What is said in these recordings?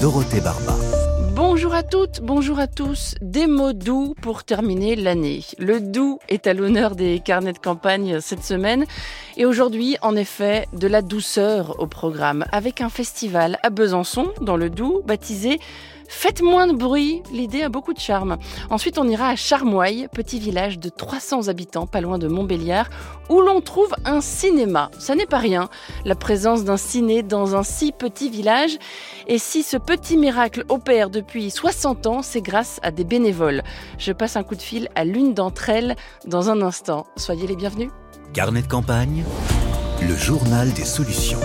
Dorothée Barba. Bonjour à toutes, bonjour à tous. Des mots doux pour terminer l'année. Le doux est à l'honneur des carnets de campagne cette semaine. Et aujourd'hui, en effet, de la douceur au programme, avec un festival à Besançon, dans le Doubs, baptisé Faites moins de bruit, l'idée a beaucoup de charme. Ensuite, on ira à Charmoille, petit village de 300 habitants, pas loin de Montbéliard, où l'on trouve un cinéma. Ça n'est pas rien, la présence d'un ciné dans un si petit village. Et si ce petit miracle opère depuis 60 ans, c'est grâce à des bénévoles. Je passe un coup de fil à l'une d'entre elles dans un instant. Soyez les bienvenus. Carnet de campagne, le journal des solutions.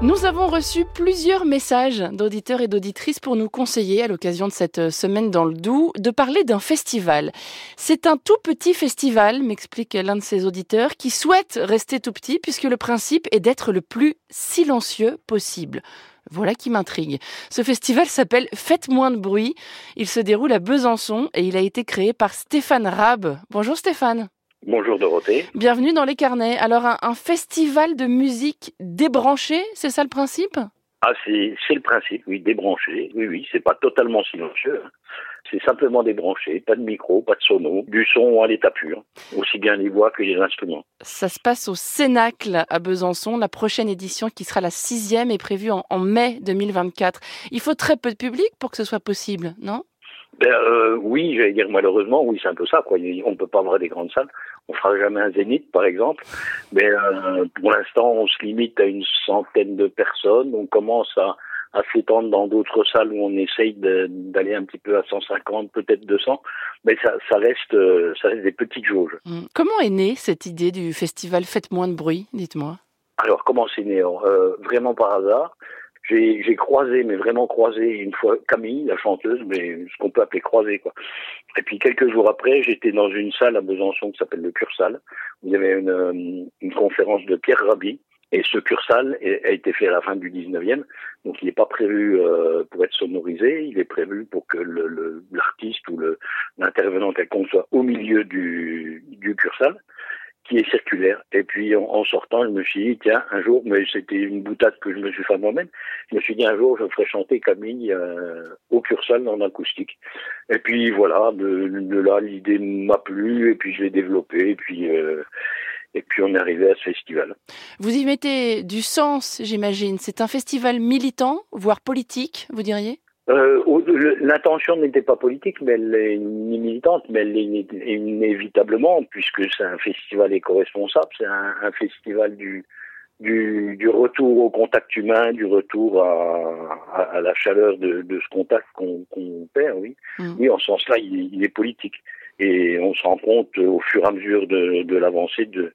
Nous avons reçu plusieurs messages d'auditeurs et d'auditrices pour nous conseiller, à l'occasion de cette semaine dans le Doubs, de parler d'un festival. C'est un tout petit festival, m'explique l'un de ces auditeurs, qui souhaite rester tout petit puisque le principe est d'être le plus silencieux possible. Voilà qui m'intrigue. Ce festival s'appelle Faites moins de bruit. Il se déroule à Besançon et il a été créé par Stéphane Rab. Bonjour Stéphane. Bonjour Dorothée. Bienvenue dans les carnets. Alors un, un festival de musique débranchée, c'est ça le principe? Ah, c'est le principe, oui, débranché. Oui, oui, c'est pas totalement silencieux. hein. C'est simplement débranché, pas de micro, pas de sono, du son à l'état pur, aussi bien les voix que les instruments. Ça se passe au Cénacle à Besançon. La prochaine édition, qui sera la sixième, est prévue en, en mai 2024. Il faut très peu de public pour que ce soit possible, non? Ben, euh, oui, j'allais dire malheureusement, oui, c'est un peu ça. Quoi. On ne peut pas avoir des grandes salles. On fera jamais un zénith, par exemple. Mais euh, pour l'instant, on se limite à une centaine de personnes. On commence à, à s'étendre dans d'autres salles où on essaye d'aller un petit peu à 150, peut-être 200. Mais ça, ça reste, euh, ça reste des petites jauges. Hmm. Comment est née cette idée du festival Faites moins de bruit Dites-moi? Alors, comment c'est né? Euh, Vraiment par hasard. J'ai croisé, mais vraiment croisé une fois Camille, la chanteuse, mais ce qu'on peut appeler croisé, quoi. Et puis quelques jours après, j'étais dans une salle à Besançon qui s'appelle le Cursal, où il y avait une, euh, une conférence de Pierre Rabhi. Et ce Cursal a été fait à la fin du 19e, donc il n'est pas prévu euh, pour être sonorisé, il est prévu pour que le- le- l'artiste ou le- l'intervenant quelconque soit au milieu du, du Cursal qui est circulaire. Et puis en, sortant, je me suis dit, tiens, un jour, mais c'était une boutade que je me suis fait moi-même, je me suis dit un jour, je ferai chanter Camille euh, au Cursal en acoustique. Et puis voilà, de, de là, l'idée m'a plu, et puis je l'ai développée, et puis, euh, et puis on est arrivé à ce festival. Vous y mettez du sens, j'imagine. C'est un festival militant, voire politique, vous diriez? Euh, L'intention n'était pas politique, mais elle est ni militante, mais elle iné- inévitablement, puisque c'est un festival éco-responsable, c'est un, un festival du, du, du retour au contact humain, du retour à, à, à la chaleur de, de ce contact qu'on perd, oui. Mm. Oui, en ce sens-là, il, est- il est politique. Et on se rend compte au fur et à mesure de, de l'avancée de,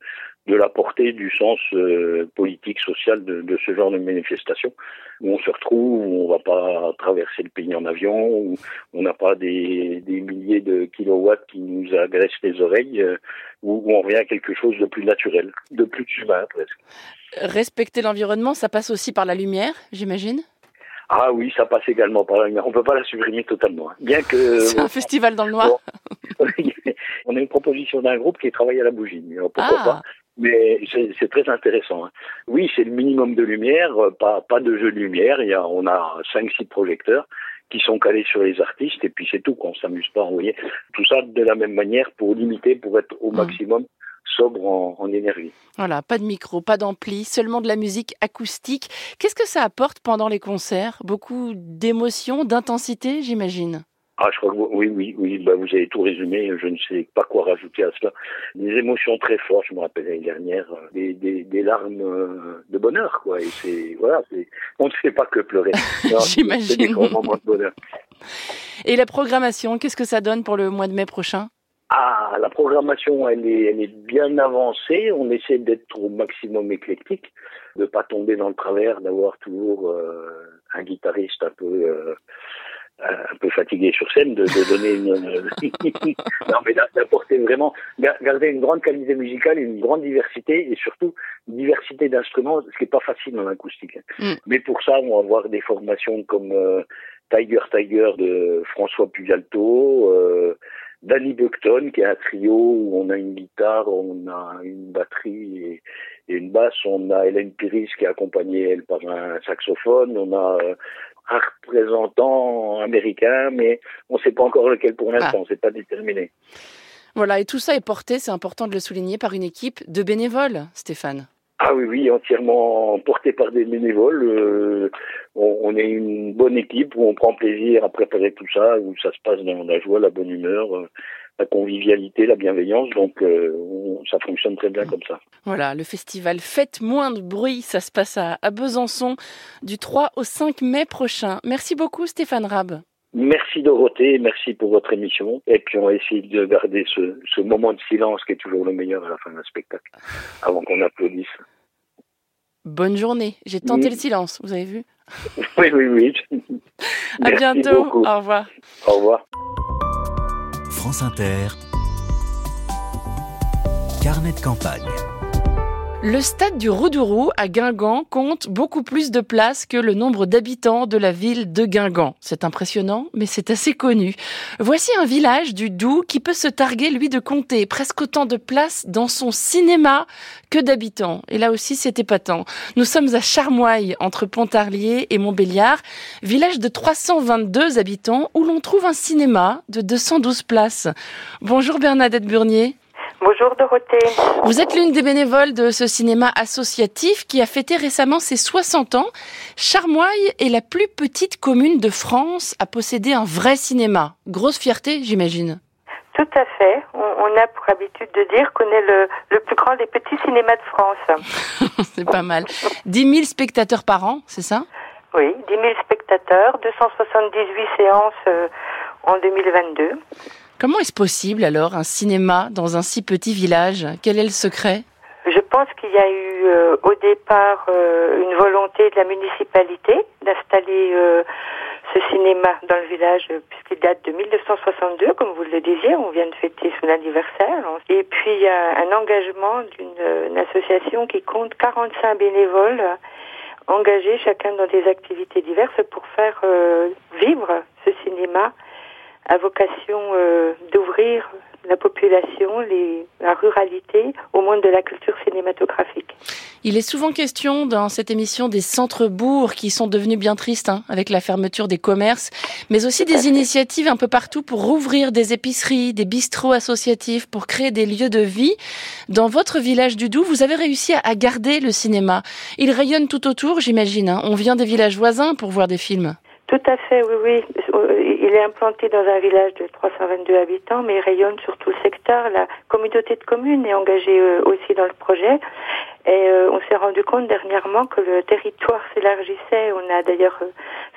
de la portée du sens euh, politique, social de, ce genre de manifestation, où on se retrouve, où on va pas traverser le pays en avion, où on n'a pas des, des milliers de kilowatts qui nous agressent les oreilles, euh, où, où on revient à quelque chose de plus naturel, de plus humain presque. Respecter l'environnement, ça passe aussi par la lumière, j'imagine? Ah oui, ça passe également par la lumière. On peut pas la supprimer totalement, hein. bien que C'est un festival dans le noir on a une proposition d'un groupe qui travaille à la bougie. mais Pourquoi Ah. pas Mais c'est très intéressant. hein. Oui, c'est le minimum de lumière, euh, pas, pas de jeu de lumière. Il y a, on a cinq, six projecteurs qui sont calés sur les artistes et puis c'est tout. Qu'on s'amuse pas. Vous voyez, tout ça de la même manière pour limiter, pour être au Mm. maximum sobre en, en énergie. Voilà, pas de micro, pas d'ampli, seulement de la musique acoustique. Qu'est-ce que ça apporte pendant les concerts? Beaucoup d'émotion, d'intensité, j'imagine? Ah, je crois que vous- oui, oui, oui. Bah, vous avez tout résumé. Je ne sais pas quoi rajouter à cela. Des émotions très fortes. Je me rappelle l'année dernière, euh, des, des, des larmes euh, de bonheur, quoi. Et c'est voilà, c'est on ne fait pas que pleurer. J'imagine. C'est des grands moments de bonheur. Et la programmation, qu'est-ce que ça donne pour le mois de mai prochain? Ah, la programmation, elle est, elle est bien avancée. On essaie d'être au maximum éclectique, de pas tomber dans le travers, d'avoir toujours euh, un guitariste un peu euh, un peu fatigué sur scène, de, de donner une non mais d'a- d'apporter vraiment ga- garder une grande qualité musicale, une grande diversité et surtout une diversité d'instruments, ce qui est pas facile en acoustique. Mm. Mais pour ça, on va avoir des formations comme euh, Tiger Tiger de François Pugalto. Danny Buckton, qui est un trio où on a une guitare, on a une batterie et, une basse. On a Hélène Piris qui est accompagnée, elle, par un saxophone. On a euh, un représentant américain, mais on ne sait pas encore lequel pour l'instant, ah. c'est pas déterminé. Voilà, et tout ça est porté, c'est important de le souligner, par une équipe de bénévoles, Stéphane. Ah oui, oui, entièrement porté par des bénévoles. Euh, on, est une bonne équipe où on prend plaisir à préparer tout ça, où ça se passe dans la joie, la bonne humeur, euh, la convivialité, la bienveillance. Donc euh, ça fonctionne très bien comme ça. Voilà, le festival Faites moins de bruit, ça se passe à, à Besançon du 3 au 5 mai prochain. Merci beaucoup Stéphane Rab. Merci Dorothée, merci pour votre émission. Et puis on va essayer de garder ce, ce moment de silence qui est toujours le meilleur à la fin d'un spectacle, avant qu'on applaudisse. Bonne journée. J'ai tenté le silence, vous avez vu? Oui, oui, oui. à bientôt. Au revoir. Au revoir. France Inter. Carnet de campagne. Le stade du Roudourou à Guingamp compte beaucoup plus de places que le nombre d'habitants de la ville de Guingamp. C'est impressionnant, mais c'est assez connu. Voici un village du Doubs qui peut se targuer, lui, de compter presque autant de places dans son cinéma que d'habitants. Et là aussi, c'est épatant. Nous sommes à Charmoille, entre Pontarlier et Montbéliard, village de 322 habitants où l'on trouve un cinéma de 212 places. Bonjour Bernadette Burnier. Bonjour Dorothée. Vous êtes l'une des bénévoles de ce cinéma associatif qui a fêté récemment ses 60 ans. Charmoille est la plus petite commune de France à posséder un vrai cinéma. Grosse fierté, j'imagine. Tout à fait. On, a pour habitude de dire qu'on est le, plus grand des petits cinémas de France. c'est pas mal. 10 000 spectateurs par an, c'est ça? Oui, 10 000 spectateurs, 278 séances euh, en 2022. Comment est-ce possible alors un cinéma dans un si petit village? Quel est le secret? Je pense qu'il y a eu euh, au départ euh, une volonté de la municipalité d'installer euh, ce cinéma dans le village puisqu'il date de 1962, comme vous le disiez, on vient de fêter son anniversaire. Et puis il y a un engagement d'une association qui compte 45 bénévoles engagés chacun dans des activités diverses pour faire vivre ce cinéma à vocation euh, d'ouvrir la population, les, la ruralité au monde de la culture cinématographique. Il est souvent question dans cette émission des centres-bourgs qui sont devenus bien tristes hein, avec la fermeture des commerces, mais aussi des initiatives un peu partout pour rouvrir des épiceries, des bistrots associatifs, pour créer des lieux de vie. Dans votre village du Doubs, vous avez réussi à garder le cinéma. Il rayonne tout autour, j'imagine. Hein. On vient des villages voisins pour voir des films. Tout à fait, oui, oui. Il est implanté dans un village de 322 habitants, mais il rayonne sur tout le secteur. La communauté de communes est engagée euh, aussi dans le projet. Et euh, on s'est rendu compte dernièrement que le territoire s'élargissait. On a d'ailleurs euh,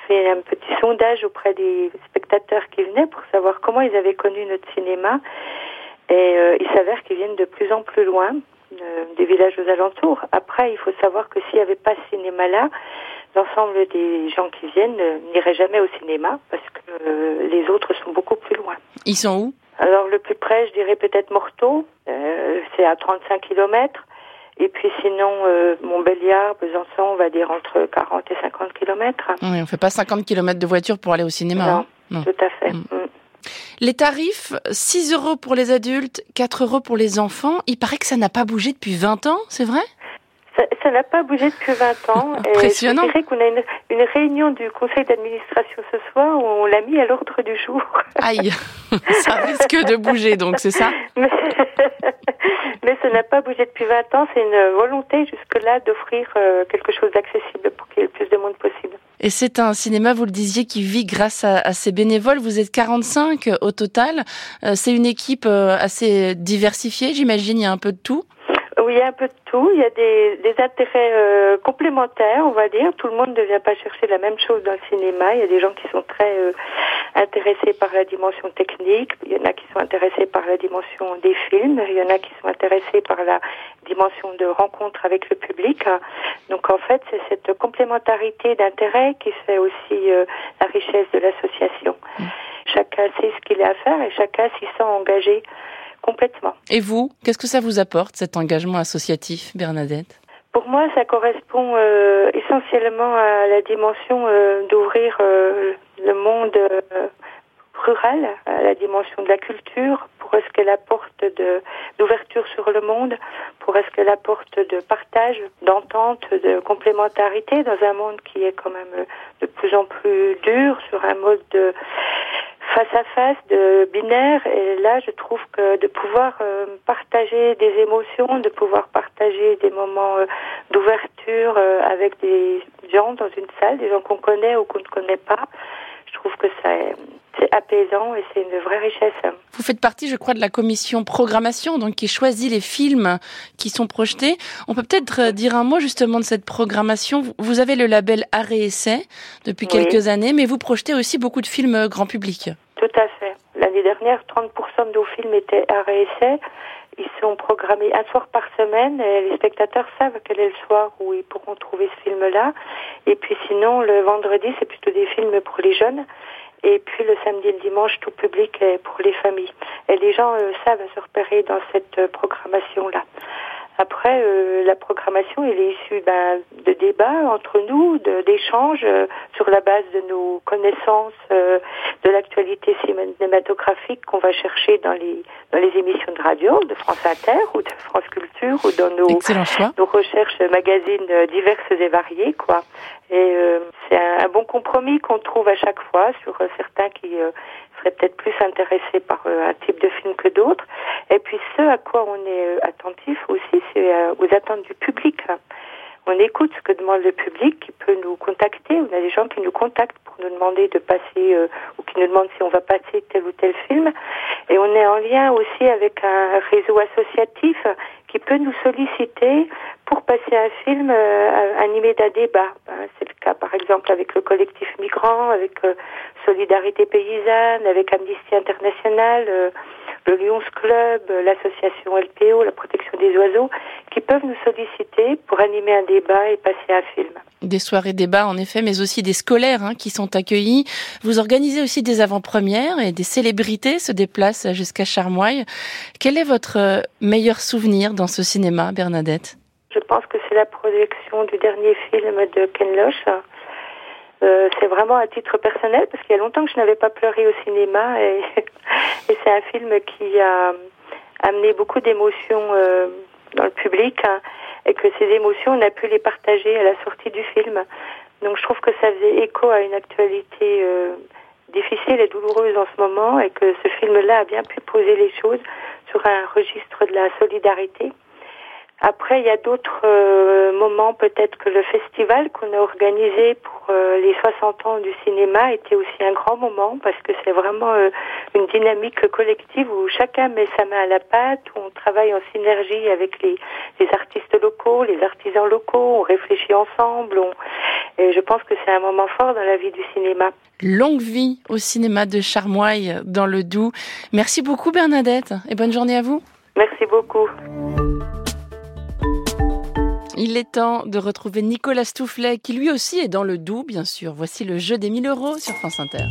fait un petit sondage auprès des spectateurs qui venaient pour savoir comment ils avaient connu notre cinéma. Et il s'avère qu'ils viennent de plus en plus loin, des villages aux alentours. Après, il faut savoir que s'il n'y avait pas ce cinéma-là, l'ensemble des gens qui viennent n'iraient jamais au cinéma parce que euh, les autres sont beaucoup plus loin. Ils sont où? Alors le plus près, je dirais peut-être Morteau, euh, c'est à 35 km. Et puis sinon, euh, Montbéliard, Besançon, on va dire entre 40 et 50 km. Oui, on ne fait pas 50 km de voiture pour aller au cinéma. Non, hein tout à fait. Mm. Mm. Les tarifs, 6 euros pour les adultes, 4 euros pour les enfants. Il paraît que ça n'a pas bougé depuis 20 ans, c'est vrai? Ça n'a pas bougé depuis 20 ans. Impressionnant. Et je dirais qu'on a une, une, réunion du conseil d'administration ce soir où on l'a mis à l'ordre du jour. Aïe, ça risque de bouger donc, c'est ça? Mais, mais ça n'a pas bougé depuis 20 ans. C'est une volonté jusque-là d'offrir euh, quelque chose d'accessible pour qu'il y ait le plus de monde possible. Et c'est un cinéma, vous le disiez, qui vit grâce à, à ses bénévoles. Vous êtes 45 au total. Euh, c'est une équipe euh, assez diversifiée, j'imagine. Il y a un peu de tout. Il y a un peu de tout. Il y a des, des intérêts euh, complémentaires, on va dire. Tout le monde ne vient pas chercher la même chose dans le cinéma. Il y a des gens qui sont très euh, intéressés par la dimension technique. Il y en a qui sont intéressés par la dimension des films. Il y en a qui sont intéressés par la dimension de rencontre avec le public. Donc en fait, c'est cette complémentarité d'intérêts qui fait aussi euh, la richesse de l'association. Mmh. Chacun sait ce qu'il a à faire et chacun s'y sent engagé complètement. Et vous, qu'est-ce que ça vous apporte, cet engagement associatif, Bernadette? Pour moi, ça correspond euh, essentiellement à la dimension euh, d'ouvrir euh, le monde rurale, à la dimension de la culture, pour ce qu'elle apporte de d'ouverture sur le monde, pour ce qu'elle apporte de partage, d'entente, de complémentarité dans un monde qui est quand même de plus en plus dur sur un mode de face à face, de binaire. Et là, je trouve que de pouvoir euh, partager des émotions, de pouvoir partager des moments euh, d'ouverture euh, avec des gens dans une salle, des gens qu'on connaît ou qu'on ne connaît pas, trouve que c'est apaisant et c'est une vraie richesse. Vous faites partie, je crois, de la commission programmation, donc qui choisit les films qui sont projetés. On peut peut-être dire un mot justement de cette programmation. Vous avez le label Arrêt Essai depuis quelques années, mais vous projetez aussi beaucoup de films grand public. Tout à fait. L'année dernière, 30% de nos films étaient Arrêt Essai. Ils sont programmés un soir par semaine et les spectateurs savent quel est le soir où ils pourront trouver ce film-là. Et puis sinon, le vendredi, c'est plutôt des films pour les jeunes. Et puis le samedi et le dimanche, tout public est pour les familles. Et les gens euh, savent se repérer dans cette euh, programmation-là. Après, euh, la programmation, elle est issue ben, de débats entre nous, d'échanges euh, sur la base de nos connaissances euh, de l'actualité cinématographique qu'on va chercher dans les dans les émissions de radio de France Inter ou de France Culture ou dans nos, nos recherches magazines diverses et variées, quoi. Et c'est un, un, bon compromis qu'on trouve à chaque fois sur certains qui seraient peut-être plus intéressés par un type de film que d'autres. Et puis ce à quoi on est attentif aussi, c'est euh, aux attentes du public. On écoute ce que demande le public, qui peut nous contacter. On a des gens qui nous contactent pour nous demander de passer, euh, ou qui nous demandent si on va passer tel ou tel film. Et on est en lien aussi avec un réseau associatif qui peut nous solliciter pour passer un film euh, animé d'un débat. Hein, c'est le cas par exemple avec le collectif migrant, avec Solidarité paysanne, avec Amnesty International le Lions Club, l'association LPO, la protection des oiseaux, qui peuvent nous solliciter pour animer un débat et passer un film. Des soirées débats, en effet, mais aussi des scolaires hein, qui sont accueillis. Vous organisez aussi des avant-premières et des célébrités se déplacent jusqu'à Charmoille. Quel est votre euh, meilleur souvenir dans ce cinéma, Bernadette? Je pense que c'est la projection du dernier film de Ken Loach, euh, c'est vraiment à titre personnel parce qu'il y a longtemps que je n'avais pas pleuré au cinéma et, c'est un film qui a amené beaucoup d'émotions euh, dans le public hein, et que ces émotions on a pu les partager à la sortie du film. Donc je trouve que ça faisait écho à une actualité euh, difficile et douloureuse en ce moment et que ce film-là a bien pu poser les choses sur un registre de la solidarité. Après, il y a d'autres euh, moments, peut-être que le festival qu'on a organisé pour euh, les 60 ans du cinéma était aussi un grand moment parce que c'est vraiment euh, une dynamique collective où chacun met sa main à la pâte, où on travaille en synergie avec les, les artistes locaux, les artisans locaux, on réfléchit ensemble. Et je pense que c'est un moment fort dans la vie du cinéma. Longue vie au cinéma de Charmoille dans le Doubs. Merci beaucoup Bernadette et bonne journée à vous. Merci beaucoup. Il est temps de retrouver Nicolas Stoufflet, qui lui aussi est dans le doux, bien sûr. Voici le jeu des 1000 euros sur France Inter.